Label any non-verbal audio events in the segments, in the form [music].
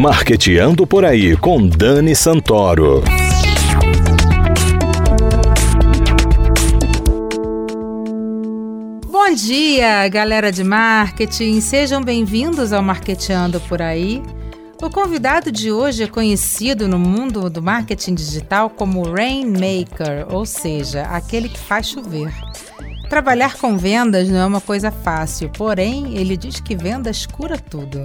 Marqueteando por aí com Dani Santoro. Bom dia, galera de marketing. Sejam bem-vindos ao Marqueteando por aí. O convidado de hoje é conhecido no mundo do marketing digital como Rainmaker, ou seja, aquele que faz chover. Trabalhar com vendas não é uma coisa fácil, porém, ele diz que vendas cura tudo.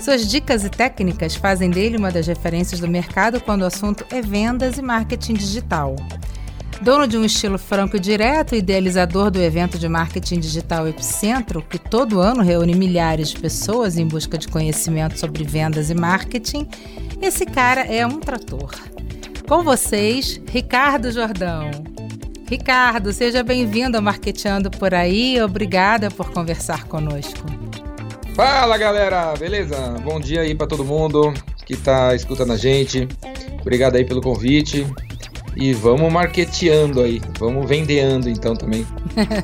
Suas dicas e técnicas fazem dele uma das referências do mercado quando o assunto é vendas e marketing digital. Dono de um estilo franco e direto, idealizador do evento de marketing digital Epicentro, que todo ano reúne milhares de pessoas em busca de conhecimento sobre vendas e marketing, esse cara é um trator. Com vocês, Ricardo Jordão. Ricardo, seja bem-vindo ao Marketeando por aí. Obrigada por conversar conosco. Fala, galera. Beleza? Bom dia aí para todo mundo que está escutando a gente. Obrigado aí pelo convite. E vamos marketeando aí, vamos vendeando então também.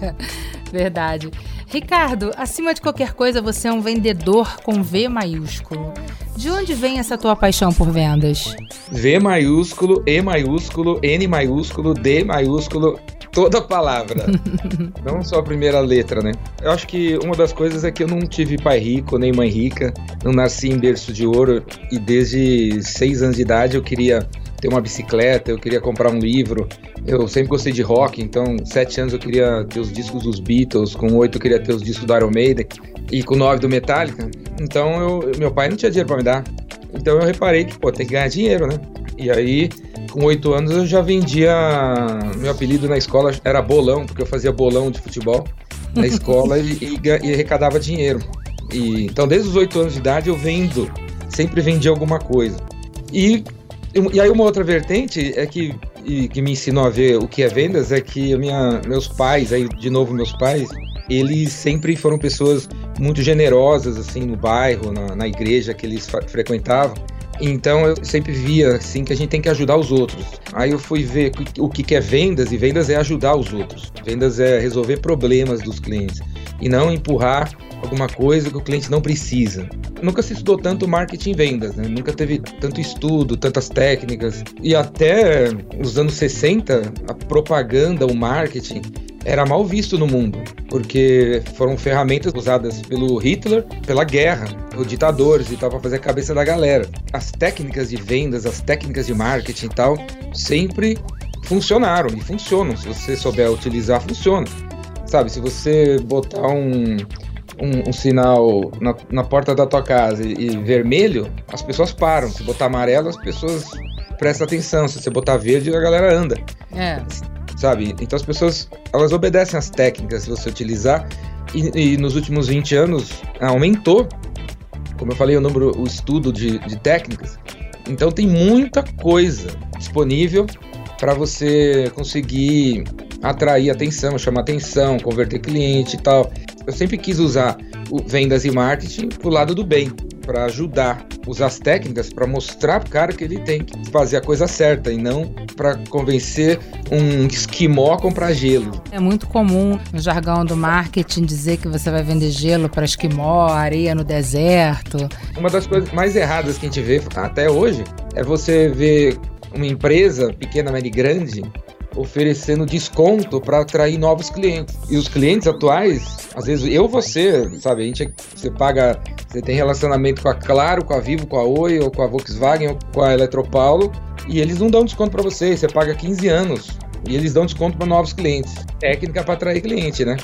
[laughs] Verdade. Ricardo, acima de qualquer coisa, você é um vendedor com V maiúsculo. De onde vem essa tua paixão por vendas? V maiúsculo, E maiúsculo, N maiúsculo, D maiúsculo, toda a palavra. [laughs] não só a primeira letra, né? Eu acho que uma das coisas é que eu não tive pai rico nem mãe rica, não nasci em berço de ouro e desde seis anos de idade eu queria ter uma bicicleta, eu queria comprar um livro. Eu sempre gostei de rock, então, sete anos eu queria ter os discos dos Beatles, com oito eu queria ter os discos do Iron Maiden e com nove do Metallica. Então, eu, meu pai não tinha dinheiro para me dar. Então, eu reparei que, pô, tem que ganhar dinheiro, né? E aí, com oito anos, eu já vendia. Meu apelido na escola era bolão, porque eu fazia bolão de futebol na escola e, e, e arrecadava dinheiro. E, então, desde os oito anos de idade, eu vendo, sempre vendi alguma coisa. E e aí uma outra vertente é que, que me ensinou a ver o que é vendas é que minha, meus pais, aí de novo meus pais, eles sempre foram pessoas muito generosas assim no bairro, na, na igreja que eles frequentavam. Então eu sempre via assim que a gente tem que ajudar os outros. Aí eu fui ver o que é vendas e vendas é ajudar os outros. Vendas é resolver problemas dos clientes e não empurrar alguma coisa que o cliente não precisa. Nunca se estudou tanto marketing e vendas, né? nunca teve tanto estudo, tantas técnicas. E até os anos 60, a propaganda, o marketing era mal visto no mundo, porque foram ferramentas usadas pelo Hitler, pela guerra, os ditadores e tal, para fazer a cabeça da galera. As técnicas de vendas, as técnicas de marketing e tal, sempre funcionaram e funcionam. Se você souber utilizar, funciona. Sabe, se você botar um, um, um sinal na, na, porta da tua casa e, e, vermelho, as pessoas param. Se botar amarelo, as pessoas prestam atenção. Se você botar verde, a galera anda. É. Sabe? Então as pessoas, elas obedecem às técnicas se você utilizar. E, e nos últimos 20 anos aumentou, como eu falei, o número, o estudo de, de técnicas. Então tem muita coisa disponível para você conseguir atrair atenção, chamar atenção, converter cliente e tal. Eu sempre quis usar vendas e marketing pro lado do bem, para ajudar, usar as técnicas para mostrar pro cara que ele tem que fazer a coisa certa e não para convencer um esquimó a comprar gelo. É muito comum no jargão do marketing dizer que você vai vender gelo para esquimó, areia no deserto. Uma das coisas mais erradas que a gente vê até hoje é você ver uma empresa pequena, média e grande oferecendo desconto para atrair novos clientes. E os clientes atuais, às vezes eu você, sabe, a gente você paga, você tem relacionamento com a Claro, com a Vivo, com a Oi, ou com a Volkswagen, ou com a Eletropaulo, e eles não dão desconto para você, você paga 15 anos e eles dão desconto para novos clientes. Técnica para atrair cliente, né?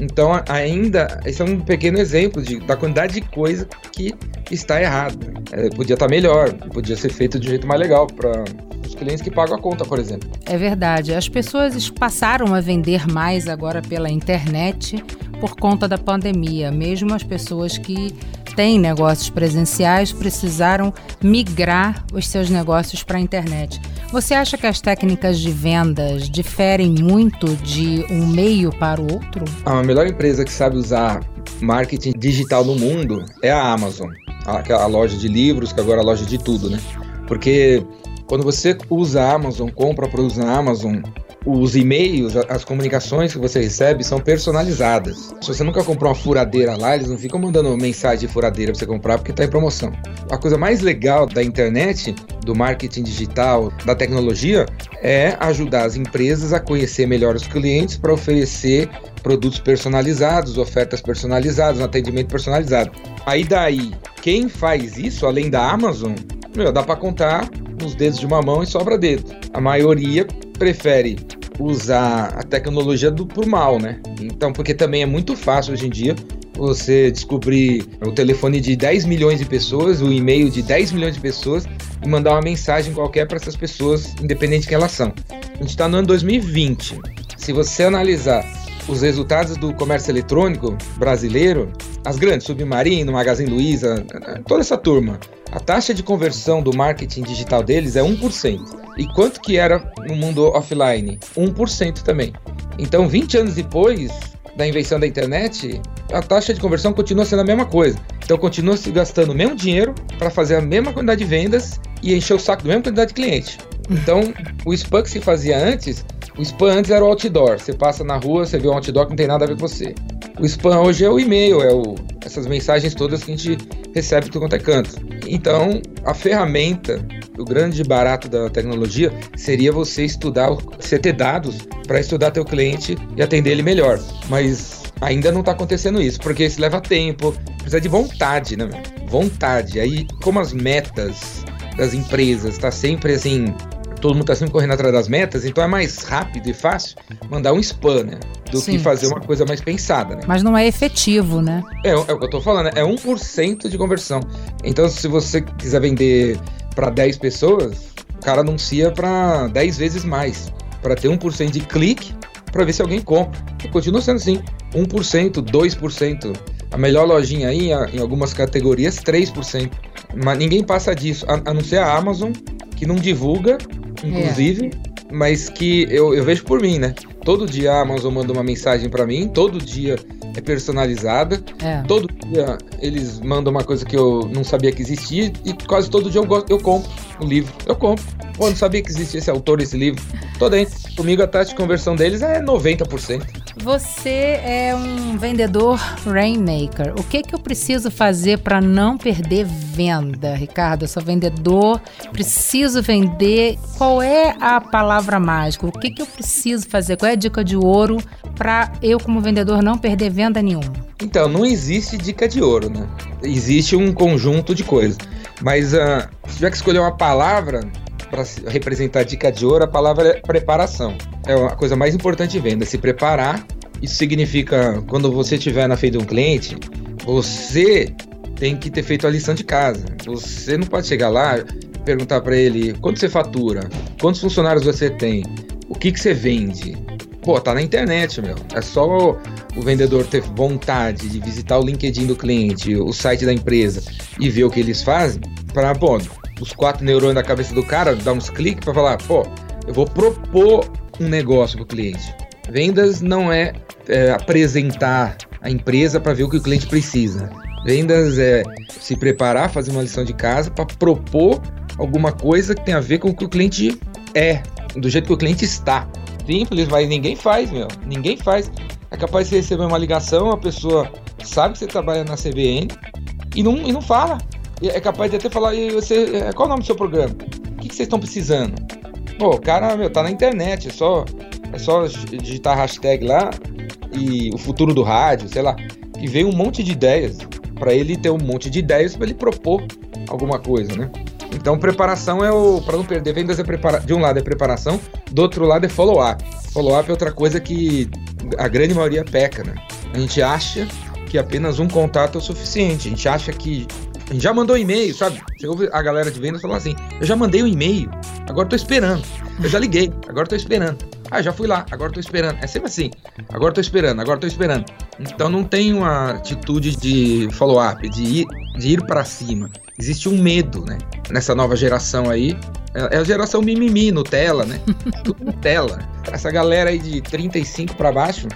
Então, ainda, esse é um pequeno exemplo de, da quantidade de coisa que está errada. É, podia estar melhor, podia ser feito de um jeito mais legal para clientes que pagam a conta, por exemplo. É verdade. As pessoas passaram a vender mais agora pela internet por conta da pandemia. Mesmo as pessoas que têm negócios presenciais precisaram migrar os seus negócios para a internet. Você acha que as técnicas de vendas diferem muito de um meio para o outro? A melhor empresa que sabe usar marketing digital no mundo é a Amazon, a, a loja de livros, que agora é a loja de tudo, né? Porque quando você usa a Amazon, compra produtos na Amazon, os e-mails, as comunicações que você recebe são personalizadas. Se você nunca comprou uma furadeira lá, eles não ficam mandando mensagem de furadeira para você comprar porque está em promoção. A coisa mais legal da internet, do marketing digital, da tecnologia, é ajudar as empresas a conhecer melhor os clientes para oferecer produtos personalizados, ofertas personalizadas, um atendimento personalizado. Aí daí, quem faz isso, além da Amazon, meu, dá para contar nos dedos de uma mão e sobra dedo. A maioria prefere usar a tecnologia do por mal, né? Então, porque também é muito fácil hoje em dia você descobrir o telefone de 10 milhões de pessoas, o e-mail de 10 milhões de pessoas e mandar uma mensagem qualquer para essas pessoas, independente de quem elas são. A gente está no ano 2020. Se você analisar os resultados do comércio eletrônico brasileiro, as grandes, Submarino, Magazine Luiza, toda essa turma, a taxa de conversão do marketing digital deles é 1%. E quanto que era no mundo offline? 1% também. Então, 20 anos depois da invenção da internet, a taxa de conversão continua sendo a mesma coisa. Então, continua se gastando o mesmo dinheiro para fazer a mesma quantidade de vendas e encher o saco da mesma quantidade de cliente. Então, o spam que se fazia antes o spam antes era o outdoor. Você passa na rua, você vê um outdoor que não tem nada a ver com você. O spam hoje é o e-mail, é o, essas mensagens todas que a gente recebe do quanto é canto. Então, a ferramenta, o grande barato da tecnologia seria você estudar, você ter dados para estudar teu cliente e atender ele melhor. Mas ainda não está acontecendo isso, porque isso leva tempo, precisa de vontade, né? Vontade. Aí, como as metas das empresas está sempre assim todo mundo está sempre correndo atrás das metas, então é mais rápido e fácil mandar um spam, né? Do sim, que fazer sim. uma coisa mais pensada, né? Mas não é efetivo, né? É, é o que eu tô falando, é 1% de conversão. Então, se você quiser vender para 10 pessoas, o cara anuncia para 10 vezes mais, para ter 1% de clique, para ver se alguém compra. E continua sendo assim, 1%, 2%. A melhor lojinha aí, em algumas categorias, 3%. Mas ninguém passa disso, a, a não ser a Amazon, que não divulga inclusive, é. mas que eu, eu vejo por mim, né? Todo dia a Amazon manda uma mensagem para mim, todo dia é personalizada, é. todo dia eles mandam uma coisa que eu não sabia que existia e quase todo dia eu, gosto, eu compro o um livro. Eu compro. Pô, não sabia que existia esse autor, esse livro. Tô dentro. Comigo a taxa de conversão deles é 90%. Você é um vendedor Rainmaker. O que que eu preciso fazer para não perder venda, Ricardo? Eu sou vendedor, preciso vender. Qual é a palavra mágica? O que que eu preciso fazer? Qual é a dica de ouro para eu como vendedor não perder venda nenhuma? Então, não existe dica de ouro, né? Existe um conjunto de coisas. Mas uh, se tiver que escolher uma palavra, para representar dica de ouro, a palavra é preparação. É a coisa mais importante de venda, se preparar. Isso significa, quando você estiver na frente de um cliente, você tem que ter feito a lição de casa. Você não pode chegar lá perguntar para ele quanto você fatura, quantos funcionários você tem, o que, que você vende. Pô, tá na internet, meu. É só o, o vendedor ter vontade de visitar o LinkedIn do cliente, o site da empresa e ver o que eles fazem, para, pô, os quatro neurônios da cabeça do cara, dar uns cliques para falar, pô, eu vou propor um negócio para o cliente. Vendas não é, é apresentar a empresa para ver o que o cliente precisa. Vendas é se preparar, fazer uma lição de casa para propor alguma coisa que tem a ver com o que o cliente é, do jeito que o cliente está. Simples, mas ninguém faz, meu. Ninguém faz. É capaz de receber uma ligação, a pessoa sabe que você trabalha na CBN e não, e não fala é capaz de até falar, e você, é, qual é o nome do seu programa? O que, que vocês estão precisando? Pô, o cara, meu, tá na internet, é só, é só digitar hashtag lá e o futuro do rádio, sei lá, e veio um monte de ideias para ele ter um monte de ideias para ele propor alguma coisa, né? Então, preparação é o. Para não perder vendas, é prepara, de um lado é preparação, do outro lado é follow-up. Follow-up é outra coisa que a grande maioria peca, né? A gente acha que apenas um contato é o suficiente. A gente acha que a gente já mandou e-mail, sabe? Você ouve a galera de vendas falar assim: eu já mandei um e-mail, agora tô esperando. Eu já liguei, agora tô esperando. Ah, já fui lá, agora tô esperando. É sempre assim: agora tô esperando, agora tô esperando. Então não tem uma atitude de follow-up, de ir, de ir para cima. Existe um medo, né? Nessa nova geração aí. É, é a geração mimimi, Nutella, né? [laughs] Tudo Nutella. Essa galera aí de 35 para baixo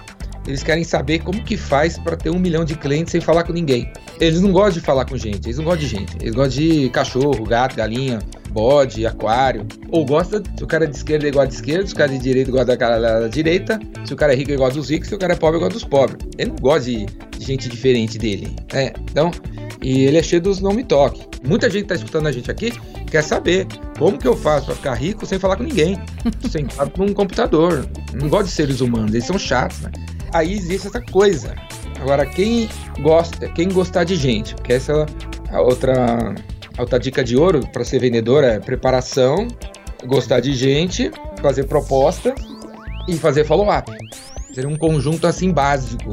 Eles querem saber como que faz para ter um milhão de clientes sem falar com ninguém. Eles não gostam de falar com gente, eles não gostam de gente. Eles gostam de cachorro, gato, galinha, bode, aquário. Ou gosta, se o cara é de esquerda, igual de esquerda, se o cara é de direita, igual da cara da direita, se o cara é rico, igual dos ricos, se o cara é pobre, igual dos pobres. Ele não gosta de, gente diferente dele. É, então, e ele é cheio dos não me toque. Muita gente tá escutando a gente aqui quer saber como que eu faço para ficar rico sem falar com ninguém, [laughs] sentado num computador. Não gosto de seres humanos, eles são chatos, né? Aí existe essa coisa. Agora, quem gosta, quem gostar de gente, porque essa é a outra, outra dica de ouro para ser vendedor é preparação, gostar de gente, fazer proposta e fazer follow-up. Seria um conjunto assim básico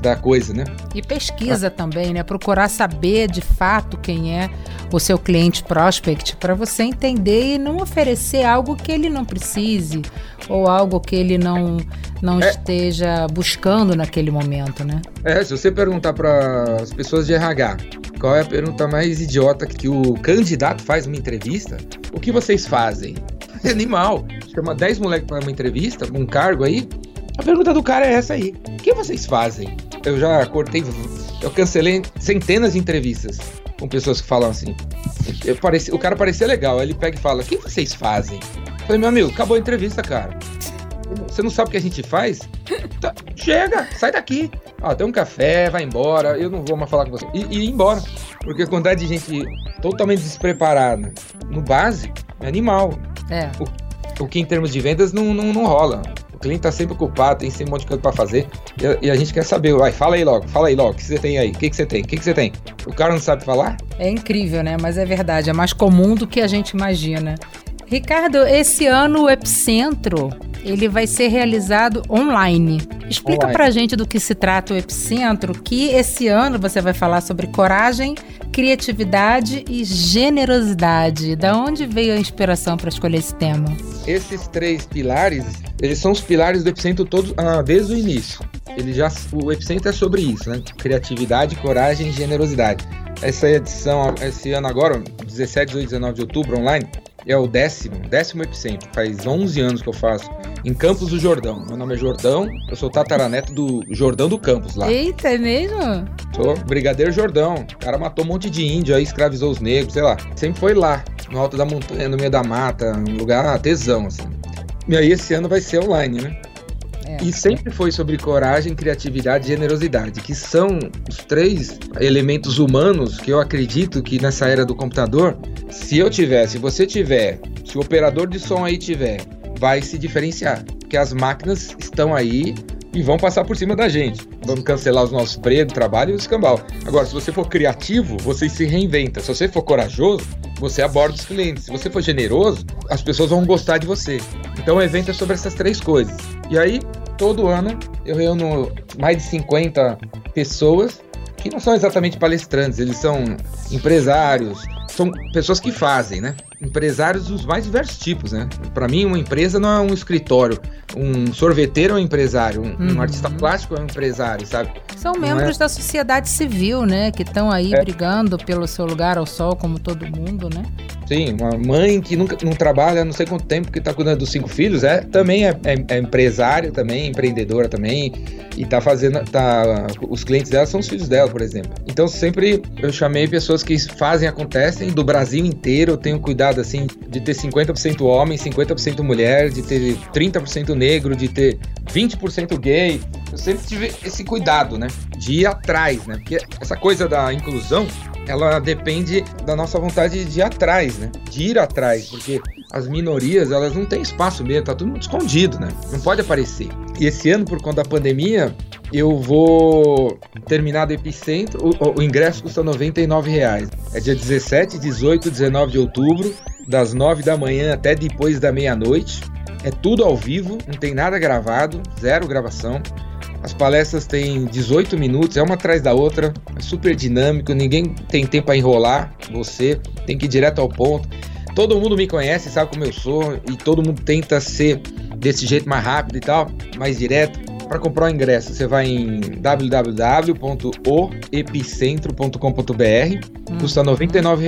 da coisa, né? E pesquisa ah. também, né? Procurar saber de fato quem é o seu cliente prospect para você entender e não oferecer algo que ele não precise ou algo que ele não não é. esteja buscando naquele momento, né? É, se você perguntar para as pessoas de RH, qual é a pergunta mais idiota que o candidato faz numa entrevista? O que vocês fazem? É [laughs] animal. Chama 10 moleques para uma entrevista, um cargo aí, a pergunta do cara é essa aí. O que vocês fazem? Eu já cortei, eu cancelei centenas de entrevistas com pessoas que falam assim. Eu pareci, o cara parecia legal, ele pega e fala: O que vocês fazem? Eu falei, meu amigo, acabou a entrevista, cara. Você não sabe o que a gente faz? Tá, chega, sai daqui. Ah, tem um café, vai embora. Eu não vou mais falar com você. E, e ir embora. Porque a quantidade de gente totalmente despreparada no básico é animal. É. O, o que em termos de vendas não, não, não rola. O cliente tá sempre ocupado, tem sempre um monte de coisa para fazer. E a, e a, gente quer saber, vai, fala aí logo, fala aí logo, o que você tem aí? O que, que você tem? O que, que você tem? O cara não sabe falar? É incrível, né? Mas é verdade, é mais comum do que a gente imagina. Ricardo, esse ano o Epicentro ele vai ser realizado online. Explica online. pra gente do que se trata o Epicentro, que esse ano você vai falar sobre coragem, criatividade e generosidade. Da onde veio a inspiração para escolher esse tema? Esses três pilares, eles são os pilares do Epicentro todos ah, desde o início. Ele já, o Epicentro é sobre isso, né? Criatividade, coragem e generosidade. Essa edição, esse ano agora, 17, 18, 19 de outubro, online, é o décimo, décimo epicentro. Faz 11 anos que eu faço. Em Campos do Jordão. Meu nome é Jordão, eu sou tataraneto do Jordão do Campos lá. Eita, é mesmo? Sou Brigadeiro Jordão. O cara matou um monte de índio aí, escravizou os negros, sei lá. Sempre foi lá, no alto da montanha, no meio da mata, um lugar tesão, assim. E aí esse ano vai ser online, né? É. E sempre foi sobre coragem, criatividade e generosidade, que são os três elementos humanos que eu acredito que nessa era do computador, se eu tiver, se você tiver, se o operador de som aí tiver, vai se diferenciar. Porque as máquinas estão aí e vão passar por cima da gente. Vamos cancelar os nossos empregos, trabalho e o escambau. Agora, se você for criativo, você se reinventa. Se você for corajoso, você aborda os clientes. Se você for generoso, as pessoas vão gostar de você. Então o evento é sobre essas três coisas. E aí, todo ano, eu reúno mais de 50 pessoas que não são exatamente palestrantes, eles são empresários, são pessoas que fazem, né? Empresários dos mais diversos tipos, né? Para mim, uma empresa não é um escritório, um sorveteiro é um empresário, um, uhum. um artista plástico é um empresário, sabe? São não membros é... da sociedade civil, né? Que estão aí é. brigando pelo seu lugar ao sol, como todo mundo, né? Sim, uma mãe que nunca não trabalha não sei quanto tempo que está cuidando dos cinco filhos, é também é, é, é empresária também, empreendedora também e tá fazendo, tá, os clientes dela são os filhos dela, por exemplo. Então sempre eu chamei pessoas que fazem acontecem do Brasil inteiro. Eu tenho cuidado assim de ter 50% homem, 50% mulher, de ter 30% negro, de ter 20% gay. Eu sempre tive esse cuidado, né, de ir atrás, né? Porque essa coisa da inclusão ela depende da nossa vontade de ir atrás, né? De ir atrás, porque as minorias, elas não têm espaço mesmo, tá tudo escondido, né? Não pode aparecer. E esse ano, por conta da pandemia, eu vou terminar do Epicentro, o, o ingresso custa 99 reais. É dia 17, 18, 19 de outubro, das 9 da manhã até depois da meia-noite. É tudo ao vivo, não tem nada gravado, zero gravação. As palestras têm 18 minutos, é uma atrás da outra, é super dinâmico, ninguém tem tempo para enrolar você, tem que ir direto ao ponto. Todo mundo me conhece, sabe como eu sou, e todo mundo tenta ser desse jeito mais rápido e tal, mais direto. Para comprar o ingresso, você vai em www.oepicentro.com.br, custa R$ 99.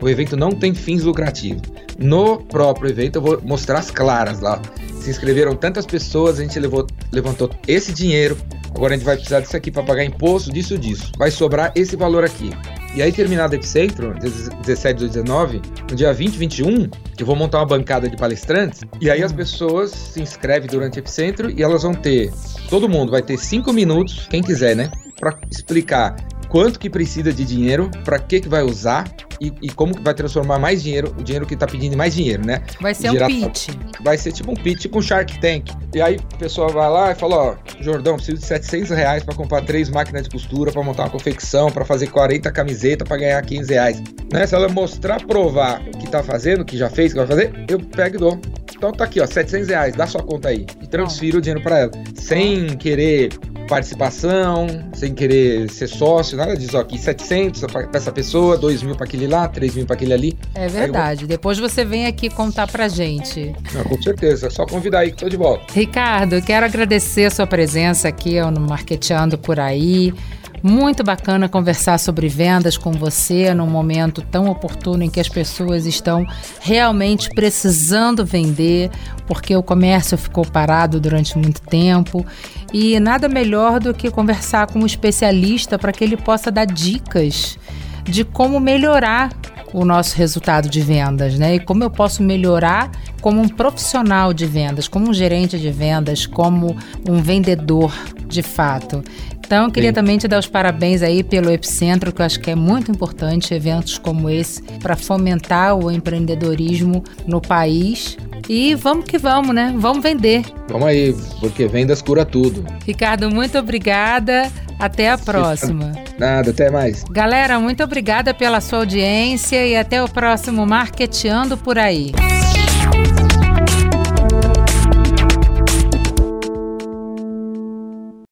O evento não tem fins lucrativos. No próprio evento, eu vou mostrar as claras lá se inscreveram tantas pessoas, a gente levou, levantou esse dinheiro agora a gente vai precisar disso aqui para pagar imposto, disso, disso. Vai sobrar esse valor aqui. E aí, terminado o Epicentro, 17 ou 19, no dia 20 e 21, eu vou montar uma bancada de palestrantes. E aí as pessoas se inscrevem durante o Epicentro e elas vão ter. Todo mundo vai ter cinco minutos, quem quiser, né? Para explicar quanto que precisa de dinheiro, para que que vai usar e, e, como vai transformar mais dinheiro, o dinheiro que tá pedindo mais dinheiro, né? Vai ser Girar, um pitch. Vai ser tipo um pitch, tipo um Shark Tank. E aí a pessoa vai lá e fala, ó, Jordão, preciso de 700 reais para comprar três máquinas de costura, para montar uma confecção, para fazer 40 camisetas, para ganhar 15 reais. Né? Se ela mostrar, provar o que tá fazendo, o que já fez, o que vai fazer, eu pego e dou. Então tá aqui, ó, 700 reais, dá sua conta aí. E transfiro o dinheiro para ela. Sem querer participação, sem querer ser sócio, nada disso. Ó, aqui 700 para essa pessoa, 2 mil para aquele lá, 3 mil para aquele ali. É verdade. Vou... Depois você vem aqui contar pra gente. Não, com certeza. É só convidar aí que tô de volta. Ricardo, quero agradecer a sua presença aqui no Marqueteando por aí. Muito bacana conversar sobre vendas com você num momento tão oportuno em que as pessoas estão realmente precisando vender, porque o comércio ficou parado durante muito tempo. E nada melhor do que conversar com um especialista para que ele possa dar dicas de como melhorar o nosso resultado de vendas, né? E como eu posso melhorar como um profissional de vendas, como um gerente de vendas, como um vendedor de fato. Então, eu queria Sim. também te dar os parabéns aí pelo Epicentro, que eu acho que é muito importante eventos como esse para fomentar o empreendedorismo no país. E vamos que vamos, né? Vamos vender. Vamos aí, porque vendas cura tudo. Ricardo, muito obrigada. Até a próxima. Nada, até mais. Galera, muito obrigada pela sua audiência e até o próximo Marqueteando por aí.